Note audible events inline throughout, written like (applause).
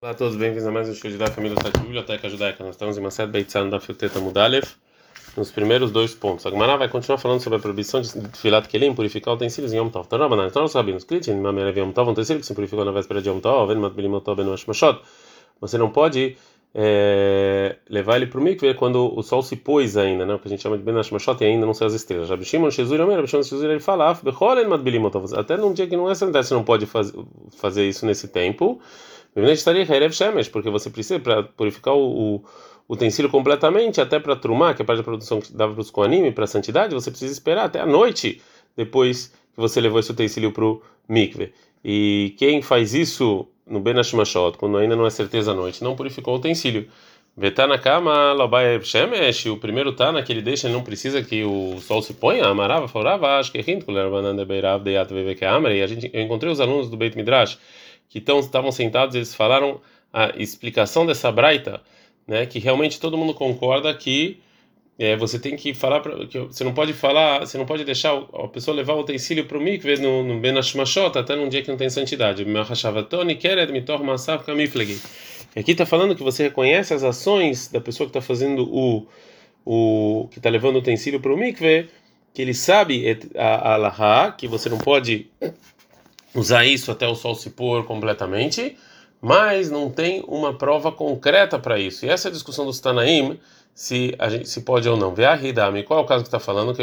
Olá a todos, bem-vindos a mais um show de da família da Biblioteca Judaica. Nós estamos em uma série Beitzan da Filteta Mudalev, nos primeiros dois pontos. A Gemara vai continuar falando sobre a proibição de filat kelim, purificar utensílios em Yom Tov. Então, Rabanan, então, os rabinos, Klitin, Mamerev Yom Tov, um utensílio que se purificou na véspera de Yom Tov, Ven Matbilim Yom Tov, Ben Mashot. Você não pode é, levar ele para o mikve quando o sol se pôs ainda, né? O que a gente chama de Ben Mashot e ainda não saiu as estrelas. Rabi Shimon, Jesus, Rabi Jesus, ele fala, Becholen Matbilim. Até num dia que não é sanidade, você não pode faz, fazer isso nesse tempo porque você precisa para purificar o, o utensílio completamente, até para trumar, que é a parte da produção que dava para os coanim, para a santidade, você precisa esperar até a noite depois que você levou esse utensílio para o mikve. E quem faz isso no Ben Hashmashot, quando ainda não é certeza a noite, não purificou o utensílio. Vetá na cama, Labai Shemesh, o primeiro Tana que ele deixa, ele não precisa que o sol se ponha, amarava, forava, acho que é e a gente, eu encontrei os alunos do Beit Midrash que estavam sentados, eles falaram a explicação dessa braita, né, que realmente todo mundo concorda que é, você tem que falar pra, que você não pode falar, você não pode deixar a pessoa levar o utensílio para o mikve no, no Ben até num dia que não tem santidade. Aqui está falando que você reconhece as ações da pessoa que está fazendo o o que está levando o utensílio para o mikve, que ele sabe a, a que você não pode usar isso até o sol se pôr completamente, mas não tem uma prova concreta para isso. E essa é a discussão dos Tanaim, se a gente se pode ou não. Ver a Hidami, qual é o caso que está falando? Que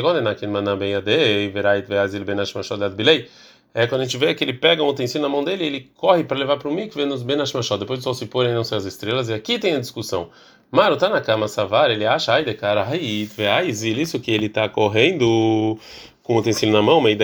é quando a gente vê que ele pega um utensílio na mão dele, ele corre para levar para o mikve nos benashmashot, depois do sol se pôr e não ser as estrelas, e aqui tem a discussão. Maru tá na cama savar, ele acha, ai de cara, isso que ele está correndo com o utensílio na mão, mas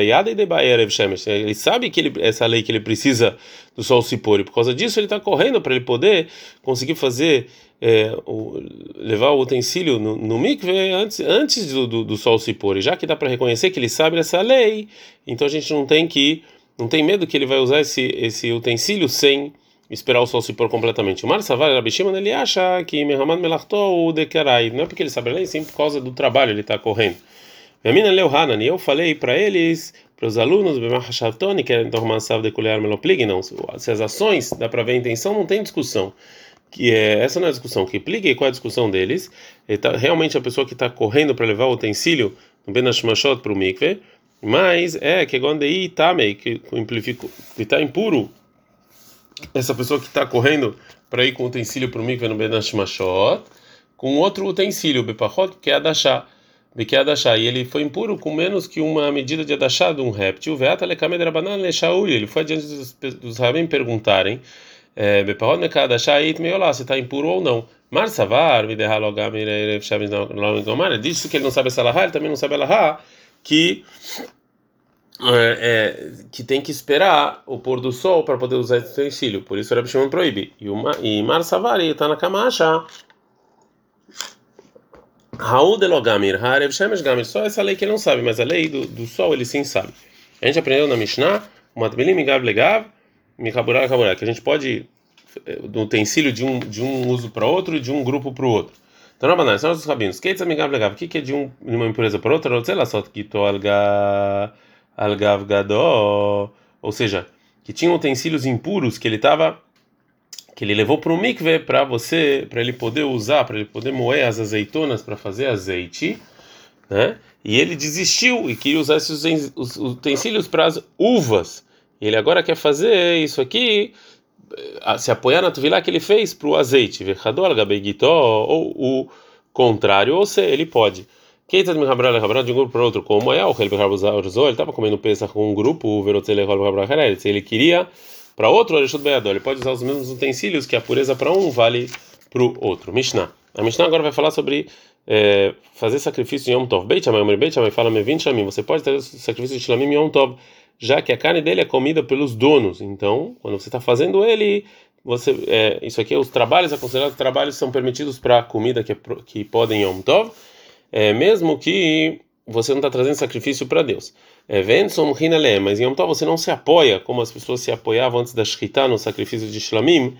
ele sabe que ele, essa lei que ele precisa do sol se pôr, e por causa disso ele está correndo para ele poder conseguir fazer, é, o, levar o utensílio no, no mikve antes, antes do, do, do, sol se pôr, e já que dá para reconhecer que ele sabe essa lei, então a gente não tem que, não tem medo que ele vai usar esse, esse utensílio sem esperar o sol se pôr completamente. O Mar Savar ele acha que Mehamad Melachto o Dekerai, não é porque ele sabe a lei, sim por causa do trabalho ele está correndo. Menina leu Hanan, e eu falei para eles, para os alunos, Bemachashavtoni, que é de Kulear não, se as ações dá para ver a intenção, não tem discussão. Que é, essa não é a discussão, que pligue qual é a discussão deles. Tá, realmente a pessoa que está correndo para levar o utensílio no Benashmashot para o mikve, mas é que Gondei Tamei, que está impuro. Essa pessoa que está correndo para ir com o utensílio para o mikve no Benashmashot, com outro utensílio, Bepachot, que é a Dashá Beke Adashá, e ele foi impuro com menos que uma medida de Adashá de um réptil. Veata lekamed rabanan leshaul, ele foi adiante dos, dos rabim perguntarem, é, Bepahod meka Adashá eit meolá, se está impuro ou não. Mar savar, disse que ele não sabe essa lahá, ele também não sabe lahá, que é, é, que tem que esperar o pôr do sol para poder usar esse utensílio. Por isso o Rebbe Shimon proíbe. E, uma, e Mar Savar está na camacha. Raul de Logamir, Harev Shemesh Gamir, só essa lei que ele não sabe, mas a lei do, do sol ele sim sabe. A gente aprendeu na Mishnah, Matbelim Migav Legav, Mikaburar Kaburar, que a gente pode, do eh, utensílio de um, de um uso para outro e de um grupo para o outro. Então, na banana, são os rabinos. Keitza Migav Legav, o que é de, um, de uma impureza para outra? Não sei lá, só que to Algav Gadó, ou seja, que tinha utensílios impuros que ele estava que ele levou para o mikve para você, para ele poder usar, para ele poder moer as azeitonas para fazer azeite, né? E ele desistiu e queria usar esses utensílios para as uvas. Ele agora quer fazer isso aqui, eh, se apoiar na tuvilá que ele fez para o azeite, ou o contrário, ou se ele pode. Quem está de um grupo para outro, como é o ele estava comendo peça com um grupo, o ele queria para outro Arishut Beador, ele pode usar os mesmos utensílios que a pureza para um vale para o outro. Mishnah. A Mishnah agora vai falar sobre é, fazer sacrifício em Yom Tov. Beit Shammai, Beit Shammai fala, me 20 mim. Você pode fazer sacrifício de Shlamim em Yom Tov, já que a carne dele é comida pelos donos. Então, quando você está fazendo ele, você, é, isso aqui, os trabalhos, é considerado trabalhos são permitidos para comida que, é, que podem em Yom Tov, é, mesmo que você não está trazendo sacrifício para Deus. Mas em Yom Tov você não se apoia como as pessoas se apoiavam antes da Shkita no sacrifício de Shlamim,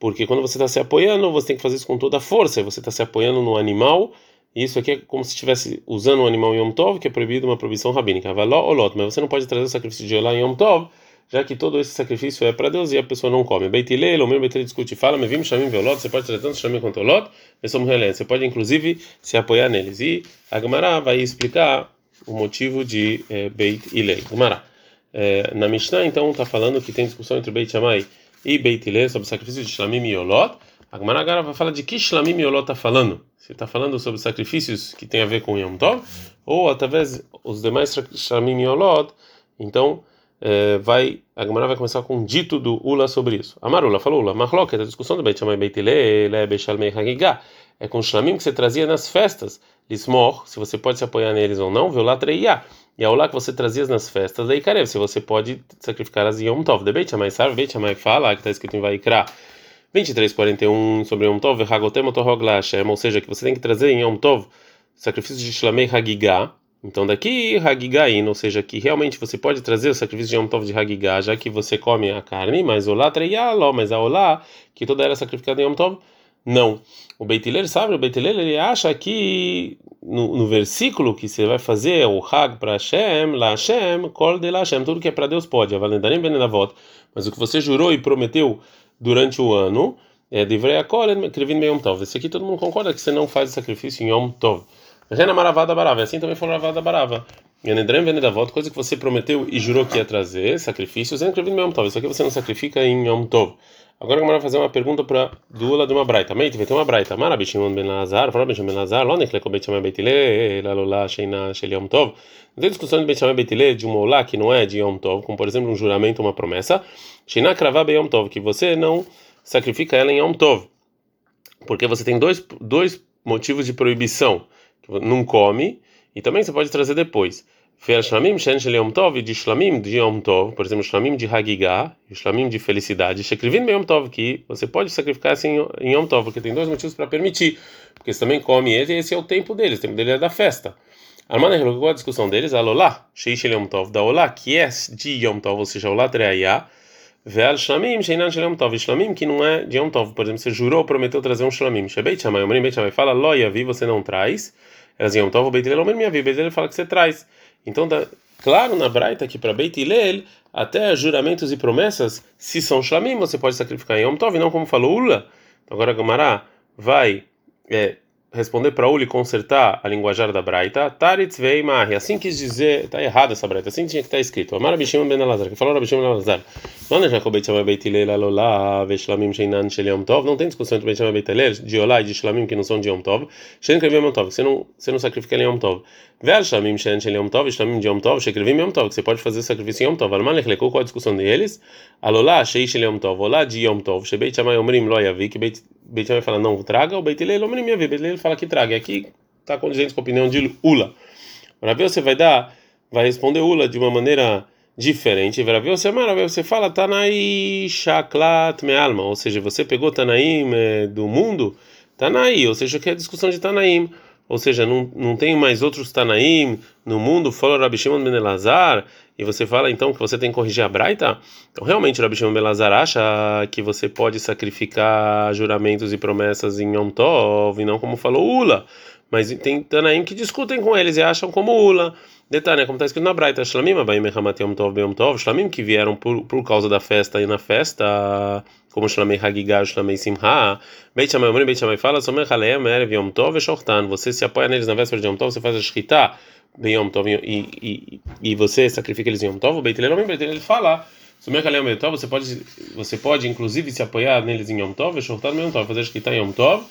porque quando você está se apoiando, você tem que fazer isso com toda a força, você está se apoiando no animal, e isso aqui é como se estivesse usando um animal em Yom Tov, que é proibido uma proibição rabínica. Való olot, mas você não pode trazer o sacrifício de Olá em Yom Tov, já que todo esse sacrifício é para Deus e a pessoa não come. Beitilei, o meu Beitilei discute, fala, me vimos chamim violot, você pode trazer tanto chamim quanto olot, você pode inclusive se apoiar neles. E a Gemara vai explicar o motivo de é, Beit Ilei. Gemara. É, na Mishnah, então, está falando que tem discussão entre Beit Shammai e Beit Ilei sobre o sacrifício de Shlamim e Olot. A Gemara agora vai falar de que Shlamim e Olot está falando. Se está falando sobre sacrifícios que tem a ver com Yom Tov, ou através os demais Shlamim e Olot, então é, vai a Gemara vai começar com um dito do Ula sobre isso. Amarula falou Ula, Marloket, a discussão do Beit Shammai Beit Ilei, Lebe Shalmei Hagigah, é com Shlamim que você trazia nas festas, Lismor, se você pode se apoiar neles ou não, Treiá. E ao lá que você trazia nas festas, daí Karev, se você pode sacrificar as Yom Tov. De Beit Shammai Sarv, Beit Shammai fala, que está escrito em Vaikra 23:41 sobre Yom Tov, Hagotem Otorog Hashem, ou seja, que você tem que trazer em Yom Tov sacrifício de Shlamei Hagigah. Então daqui Hagigain, ou seja, que realmente você pode trazer o sacrifício de Yom Tov de Hagigah, já que você come a carne, mas Olá Treiá, mas a Olá, que toda era sacrificada em Yom Tov, não. O Beitiler sabe, o Beitiler ele acha que no, no, versículo que você vai fazer o Hag para Hashem, La Hashem, Kol de La Hashem, tudo que é para Deus pode, Avalendarim Benedavot, mas o que você jurou e prometeu durante o ano, é de Vreakol, Krivin Yom Tov. Esse aqui todo mundo concorda que você não faz o sacrifício em Yom Tov. Rena Maravada Barava, assim também foi Maravada Barava. Yanedrem Venedavot, coisa que você prometeu e jurou que ia trazer, sacrifícios, Krivin Yom Tov. Isso aqui você não sacrifica em Yom Tov. Agora eu vou fazer uma pergunta para Dula de uma braita. Meite, vai ter uma braita. Mara Bishimon ben Lazar, fala Bishimon ben Lazar, lo nechle com Beit Shammai Beitile, lalula sheina shel Yom Tov. Não tem discussão de Beit Shammai Beitile de uma olá que não é de Yom Tov, como por exemplo um juramento, uma promessa. Sheina kravá be Yom Tov, que você não sacrifica ela em Yom Tov. Porque você tem dois, dois motivos de proibição. Não come e também você pode trazer depois. Fer shlamim shen shel yom tov, de shlamim de yom tov, por exemplo, shlamim de hagigah, shlamim de felicidade, shekrivim yom tov, que você pode sacrificar assim em yom tov, porque tem dois motivos para permitir, porque você também come ele, e esse é o tempo deles, o tempo dele é da festa. Armana colocou a discussão deles, alolá, shei shel yom tov, da olá, que é de yom tov, ou seja, olá treaya, veal shlamim sheinan shel yom tov, shlamim que não é de yom tov, por exemplo, você jurou, prometeu trazer um shlamim, shebeit chamai, omrim beit chamai, fala lo yavi, você não traz, elas yom tov, beit ele, minha vida, ele fala que você traz. Então, tá claro na Braita que para Beit Hillel, até juramentos e promessas, se são shlamim, você pode sacrificar em Yom Tov, não como falou Ula. Então, agora Gamará vai é, responder para Uli consertar a linguajar da Braita, Taritz vei Mahi. Assim quis dizer, está errado essa Braita, assim tinha que estar tá escrito. Amar Bishim ben Elazar, que falou Rabishim ben Elazar. Não Beit Beit tem discussão entre Beit Shammai Beit Hillel, de Olá e de Shlamim que não são de Yom Tov. Shen Krevim Yom Tov, você não, você não sacrifica em Yom Tov. Ver Shlamim Shen Shel Yom Tov, Shlamim de Yom Tov, Shekrevim Yom Tov, que você pode fazer sacrifício em Yom Tov. Alman Lechlekou, qual a discussão deles? Alolah, Shei Shel Yom Tov, Olá de Yom Tov, Shebeit Shammai Omrim Lo Yavi, que Beit Beit fala não traga, o Beit Hillel Omrim Yavi, Beit Hillel fala que traga. E aqui está condizente com a opinião de Ula. Rabi você vai dar, vai responder Ula de uma maneira diferente. Rabi você, você fala Tanai Shaklat Me'alma, ou seja, você pegou Tanaim é, do mundo, Tanai, ou seja, que é a discussão de Tanaim. Ou seja, não, não tem mais outros Tanaim no mundo, fala Rabi Shimon Ben Elazar, e você fala então que você tem que corrigir a Braita? Então, realmente, Rabi Shimon Ben Elazar acha que você pode sacrificar juramentos e promessas em Yom Tov, e não como falou Ula. Mas tem Tanaim que discutem com eles e acham como Ula. Detalhe, como está escrito na Braita, Shlamim, Abaim Mechamat Yom Tov, Yom Tov, Shlamim que vieram por, por causa da festa e na festa, como Shlamei Hagigah, Shlamei Simha, Beit Shammai Omrim, Beit Shammai fala, Somer Haleem, Erev Yom Tov e Shortan, você se apoia neles na véspera de Yom Tov, você faz a Shkita, Yom Tov, e, e, e você sacrifica eles em Yom Tov, Beit Hillel, Beit Hillel fala, Somer Haleem Yom Tov, você pode, você pode inclusive se apoiar neles em Yom Tov, e Shortan Yom Tov, fazer a Shkita Yom Tov,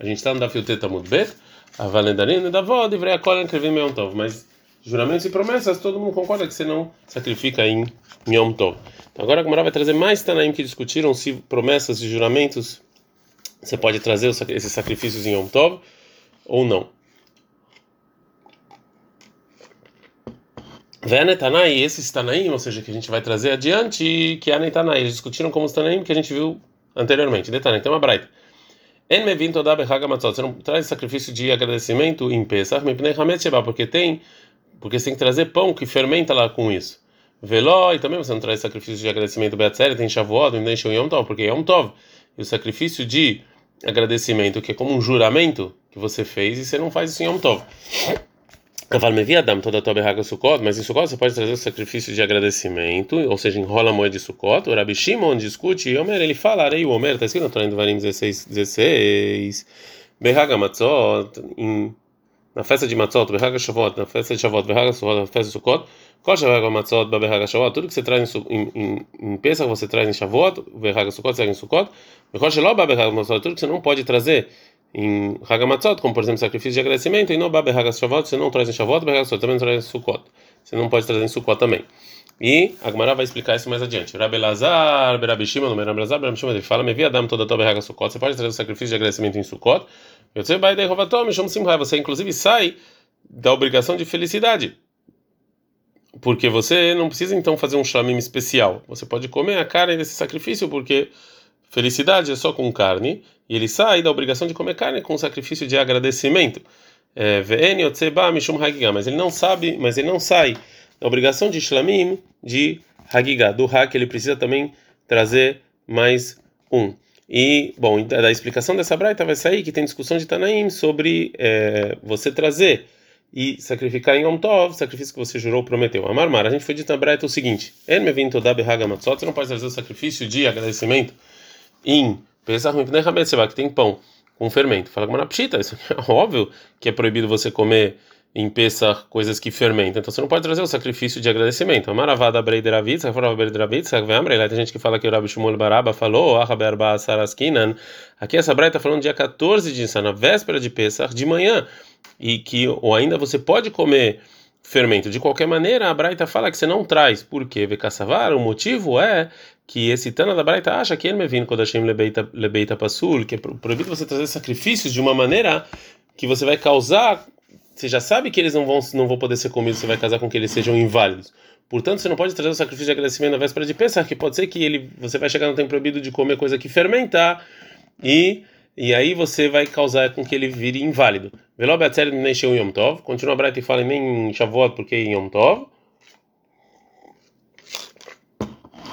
a gente está no Dafio Teta Mudbet, a Valendarina da Vó, Divrei Akol, Krevim Yom Tov, mas juramentos e promessas, todo mundo concorda que você não sacrifica em Yom Tov. Então agora a Gemara vai trazer mais Tanaim que discutiram se promessas e juramentos você pode trazer esses sacrifícios em Yom Tov ou não. Venetanai, esses Tanaim, ou seja, que a gente vai trazer adiante, que é Netanai, eles discutiram como os Tanaim que a gente viu anteriormente. Detalhe, tem uma braita. En Você não traz sacrifício de agradecimento em Pesach, porque tem porque você tem que trazer pão que fermenta lá com isso. Veló, e também você não traz sacrifício de agradecimento Beatzere, tem Shavuot, nem Yom Tov, porque é Yom Tov. E o sacrifício de agradecimento, que é como um juramento que você fez, e você não faz isso em Yom Tov. Cavalmevi Adam toda a tua berraga Sukkot, mas em Sukkot você pode trazer o sacrifício de agradecimento, ou seja, enrola a moeda de Sukkot. O Rabi Shimon discute, e Omer, ele fala, Arei o Omer, está escrito no Torah em Devarim 16, 16, Berraga Matzot, na festa de Matzot, Berraga Shavot, na festa de Shavot, Berraga Sukkot, na festa de Sukkot, qual Berraga Matzot, Berraga Shavot, tudo que você traz em, em, em Pesach você traz em Shavot, Berraga Sukkot, você traz em Sukkot, Berraga Shalom, Berraga Matzot, tudo que você não pode trazer em Hagamatzot, como por exemplo sacrifício de agradecimento, e no Babe Hagashavot, você não traz em Shavot, Hagashavot também não traz em Sukkot. Você não pode trazer em Sukkot também. E a Gemara vai explicar isso mais adiante. Rabi Lazar, Rabi Shimon, no Rabi Lazar, Rabi Shimon, ele fala, me via dama toda a tua Sukkot, você pode trazer o sacrifício de agradecimento em Sukkot, eu sei, vai daí Rovatom, chama Simrai, você inclusive sai da obrigação de felicidade. Porque você não precisa então fazer um shamim especial. Você pode comer a carne desse sacrifício porque felicidade é só com carne, e ele sai da obrigação de comer carne com sacrifício de agradecimento. É, mas ele não sabe, mas ele não sai da obrigação de shlamim de hagigah, do hak, ele precisa também trazer mais um. E, bom, da explicação dessa braita vai sair que tem discussão de Tanaim sobre é, você trazer e sacrificar em Yom Tov, sacrifício que você jurou prometeu. Amar Mar, a gente foi dito na braita o seguinte: você não pode trazer o sacrifício de agradecimento em Pesach Mipnei que tem pão com fermento. Fala como na pshita, isso é (laughs) óbvio que é proibido você comer em Pesach coisas que fermentam. Então você não pode trazer o sacrifício de agradecimento. Amaravada Breideravitz, Raforava Breideravitz, Tem gente que fala que o Rabi Shmuel Baraba falou, Ahaberba Saraskinan. Aqui essa Braita está falando dia 14 de Nissan, na véspera de Pesach, de manhã. E que, ou ainda você pode comer fermento. De qualquer maneira, a Braita fala que você não traz. Por quê? Vekassavar, o motivo é que esse Tana da Braita acha que ele me vindo quando Hashem lebeita, lebeita passul, que é proibido você trazer sacrifícios de uma maneira que você vai causar. Você já sabe que eles não vão, não vão poder ser comidos, você vai casar com que eles sejam inválidos. Portanto, você não pode trazer o sacrifício de agradecimento na véspera de pensar que pode ser que ele, você vai chegar no tempo proibido de comer coisa que fermentar e e aí você vai causar com que ele vire inválido. Velo Beatzer nem Yom Tov. Continua a Braita e fala nem em Shavuot porque em Yom Tov.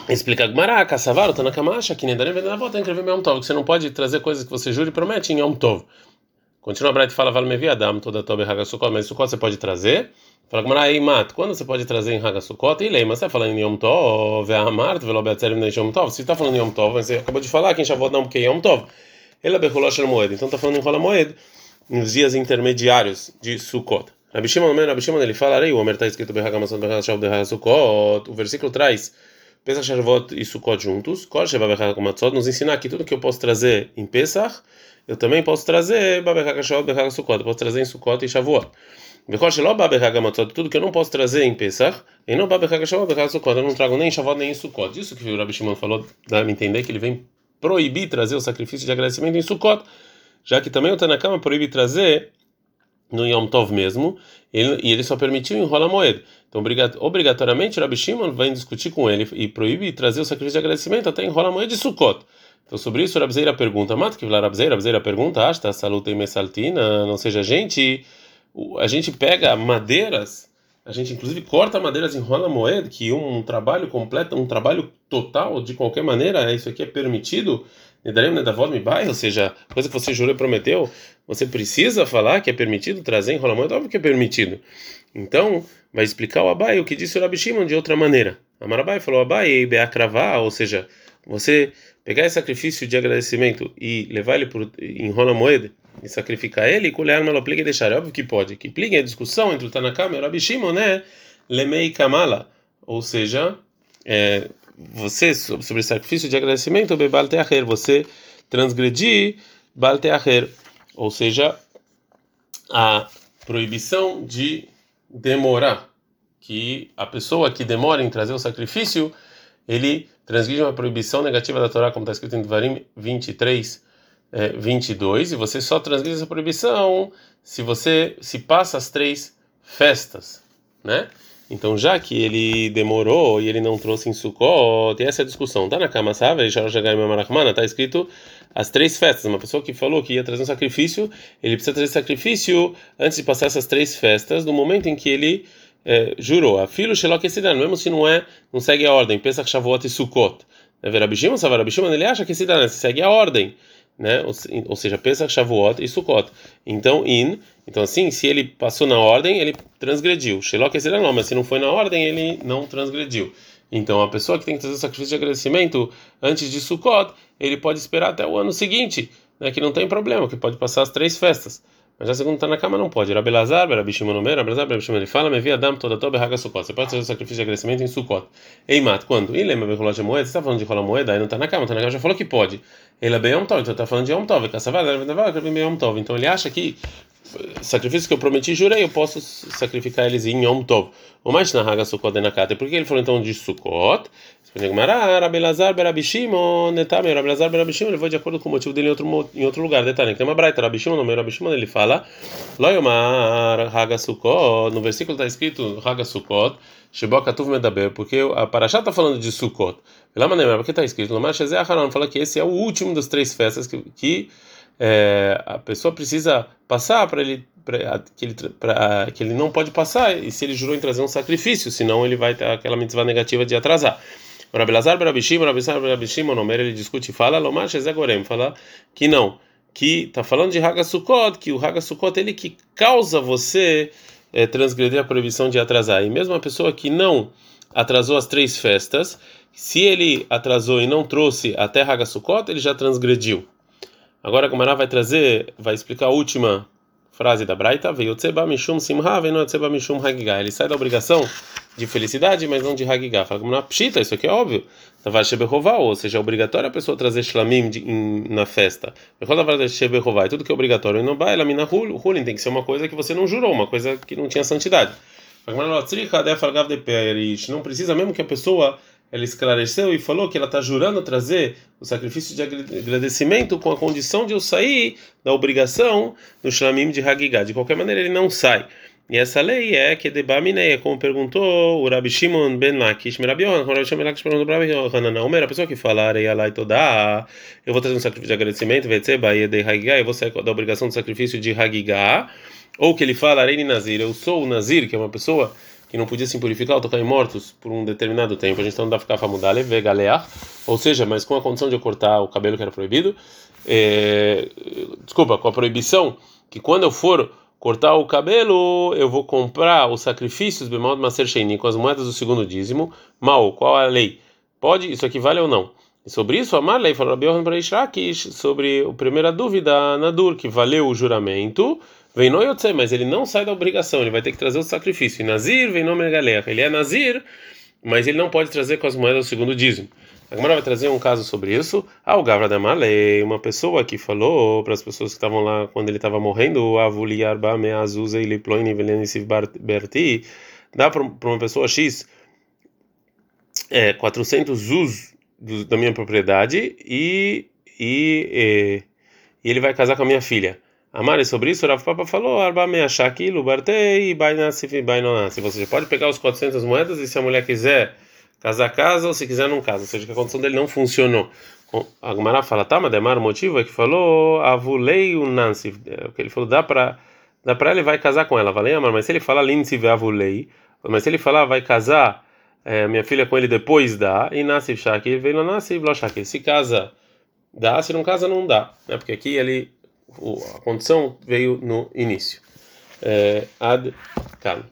Explica Gmará, Kassavar, o Tanakamacha, que nem Darim Venavot, escrever Yom Tov, que você não pode trazer coisas que você jura e promete em Yom Tov. Continua a e fala, Val Mevi Adam, toda Tobe Hagasukot, mas Sukot você pode trazer. Fala Gmará, Ei Mat, quando você pode trazer em Hagasukot? E Lei, mas você está falando em Yom Tov, Ve'amart, Velo Beatzer nem Yom Tov. Se está falando em Yom Tov, você acabou de falar que em Shavuot não, porque é Yom Tov. Ele é moed. Então está falando em rola moed nos dias intermediários de Sukkot. Rabi Shimon, ele fala, o Omer está escrito Behagamasot Behagamasot O versículo traz Pesach Shavuot e Sukkot juntos. Kol Sheva Behagamasot nos ensinar que tudo que eu posso trazer em Pesach, eu também posso trazer Behagamasot Behagamasot Eu posso trazer em Sukkot e Shavuot. Tudo que eu não posso trazer em Pesach, e não eu não trago nem em Shavuot nem em Sukkot. Isso que o Rabi Shimon falou, dá a entender que ele vem proibir trazer o sacrifício de agradecimento em Sukkot, já que também o Tanakama proíbe trazer no Yom Tov mesmo, ele, e ele só permitiu em Rola Moed. Então, obrigatoriamente, Rabi Shimon vai discutir com ele e proíbe trazer o sacrifício de agradecimento até em Rola Moed de Sukkot. Então, sobre isso, Rabzeira pergunta, Mato que Rabzeira, Rabzeira pergunta, ah, saluta e mesaltina, não seja, a gente, a gente pega madeiras a gente inclusive corta madeiras em rola moeda, que um trabalho completo, um trabalho total, de qualquer maneira, isso aqui é permitido. Ou seja, coisa que você jurou e prometeu, você precisa falar que é permitido trazer em rola moeda, óbvio que é permitido. Então, vai explicar o Abai o que disse o Rabi Shimon de outra maneira. Amarabai falou Abai e cravar, ou seja, você pegar esse sacrifício de agradecimento e levar ele em rola moeda e sacrificar ele, colher malopliga e deixar. É óbvio que pode. Que pliga a discussão entre o Tanakama e o Rabi Shimon, né? Lemei Kamala. Ou seja, é, você, sobre sacrifício de agradecimento, Bebal Teacher, você transgredir Bal Teacher. Ou seja, a proibição de demorar. Que a pessoa que demora em trazer o sacrifício, ele transgride uma proibição negativa da Torá, como está escrito em Devarim 23, é, 22, e você só transgride essa proibição se você se passa as três festas, né? Então, já que ele demorou e ele não trouxe em Sukkot, tem essa discussão. Tá na cama, sabe? Tá escrito as três festas. Uma pessoa que falou que ia trazer um sacrifício, ele precisa trazer sacrifício antes de passar essas três festas, no momento em que ele é, jurou. A filho Shelok mesmo se não é, não segue a ordem. Pesach, Shavuot e Sukkot. É Rabishimon, Savar Rabishimon, ele acha que esse segue a ordem né? Ou, seja, Pesach, Shavuot e Sukkot. Então, in, então assim, se ele passou na ordem, ele transgrediu. Shelok será não, mas se não foi na ordem, ele não transgrediu. Então, a pessoa que tem que fazer o sacrifício de agradecimento antes de Sukkot, ele pode esperar até o ano seguinte, né, que não tem problema, que pode passar as três festas. Mas já segundo está na cama não pode. Rabelazar, Rabishimon Omer, Rabelazar, Rabishimon ele fala, me via dam toda toda berraga Sukkot. Você pode fazer o sacrifício de agradecimento em Sukkot. Ei, mat, quando? E lembra Bekulot moeda? Você está falando de rola moeda? Aí não está na cama, está na cama, já falou que pode. Ele é bem Yom Tov, então está falando de Yom Tov. Yom Tov. Então ele acha que sacrifícios que eu prometi, jurei, eu posso sacrificar eles em Yom Tov. O mais na Haga Sukkot Nakata. Por que ele falou então de Sukkot? Rabelazar Berabishimon, Netame, Rabelazar Berabishimon, ele foi de acordo com o motivo dele em outro, em outro lugar. Detalhe, tem uma braita, Rabishimon, no meu Rabishimon, ele fala, Loyomar Haga Sukkot, no versículo está escrito Haga Sukkot, Shebokatuv Medaber, porque a Parashá está falando de Sukkot. Lá porque está escrito, Lomar Shezeh Aharon, fala que esse é o último das três festas que, que é, a pessoa precisa passar para ele pra, que ele pra, que ele não pode passar e se ele jurou em trazer um sacrifício, senão ele vai ter aquela mitzvah negativa de atrasar. Rabelazar Berabishim, o Rabelazar Berabishim, o Nomer, ele discute e fala, Lomar Shezegorem, fala que não, que está falando de Haga Sukkot, que o Haga Sukkot ele que causa você é, transgredir a proibição de atrasar. E mesmo a pessoa que não atrasou as três festas, se ele atrasou e não trouxe até Haga Sukkot, ele já transgrediu. Agora a Gomara vai trazer, vai explicar a última frase da Braita, veio Tseba Tseba. Ele sai da obrigação de felicidade, mas não de Hagigah. Fala como na Pshita, isso aqui é óbvio. Tavar Shebehová, ou seja, é obrigatório a pessoa trazer Shlamim de, em, na festa. Shebehová, tudo que é obrigatório e não vai, ela mina Hulin, tem que ser uma coisa que você não jurou, uma coisa que não tinha santidade. Não precisa mesmo que a pessoa ela esclareceu e falou que ela está jurando trazer o sacrifício de agradecimento com a condição de eu sair da obrigação do Shlamim de Hagigah. De qualquer maneira, ele não sai. E essa lei é que de Bamineia, como perguntou o Rabi Shimon ben Lakish, Rabi Yohanan, Rabi Shimon ben Lakish perguntou para Rabi Yohanan, a pessoa que fala, Arei toda, eu vou trazer um sacrifício de agradecimento, Vetseba, de Hagigah, eu vou sair da obrigação do sacrifício de Hagigah, ou que ele fala, Arei Nazir, eu sou o Nazir, que é uma pessoa que não podia se purificar ou tocar em mortos por um determinado tempo. A gente não dá ficar famudale, ver galear, ou seja, mas com a condição de eu cortar o cabelo que era proibido, é, desculpa, com a proibição que quando eu for cortar o cabelo, eu vou comprar os sacrifícios bemol maser sheini com as moedas do segundo dízimo. Mal, qual a lei? Pode, isso aqui vale ou não? E sobre isso, a lei falou Rabi Yohanan sobre a primeira dúvida na Dur, que valeu o juramento Vem no Yotze, mas ele não sai da obrigação, ele vai ter que trazer o sacrifício. E Nazir vem no Megaleach. Ele é Nazir, mas ele não pode trazer com as moedas do segundo dízimo. A vai trazer um caso sobre isso. Ah, o Gavra da Malei, uma pessoa que falou para as pessoas que estavam lá quando ele estava morrendo, Avuli Arba Meazuza e Berti, dá para uma pessoa X é, 400 zuz da minha propriedade e, e, e, e ele vai casar com a minha filha. Amare sobre isso, Rav Papa falou: Arba me achar aquilo, bartei, bainasif, bainonasif. Você pode pegar os 400 moedas e se a mulher quiser casar, casa, ou se quiser, não casa. Ou seja, que a condição dele não funcionou. A Gumara fala: tá, mas demar o motivo é que falou avulei o nansif. É, o que ele falou: dá para dá para ele vai casar com ela. Valei, amar, mas se ele falar linsiv avulei, mas se ele falar vai casar é, minha filha com ele depois dá, e nasce shakir, vem lá nasce shakir. Se casa, dá, se não casa, não dá. Né? Porque aqui ele a condição veio no início. É, ad -kan.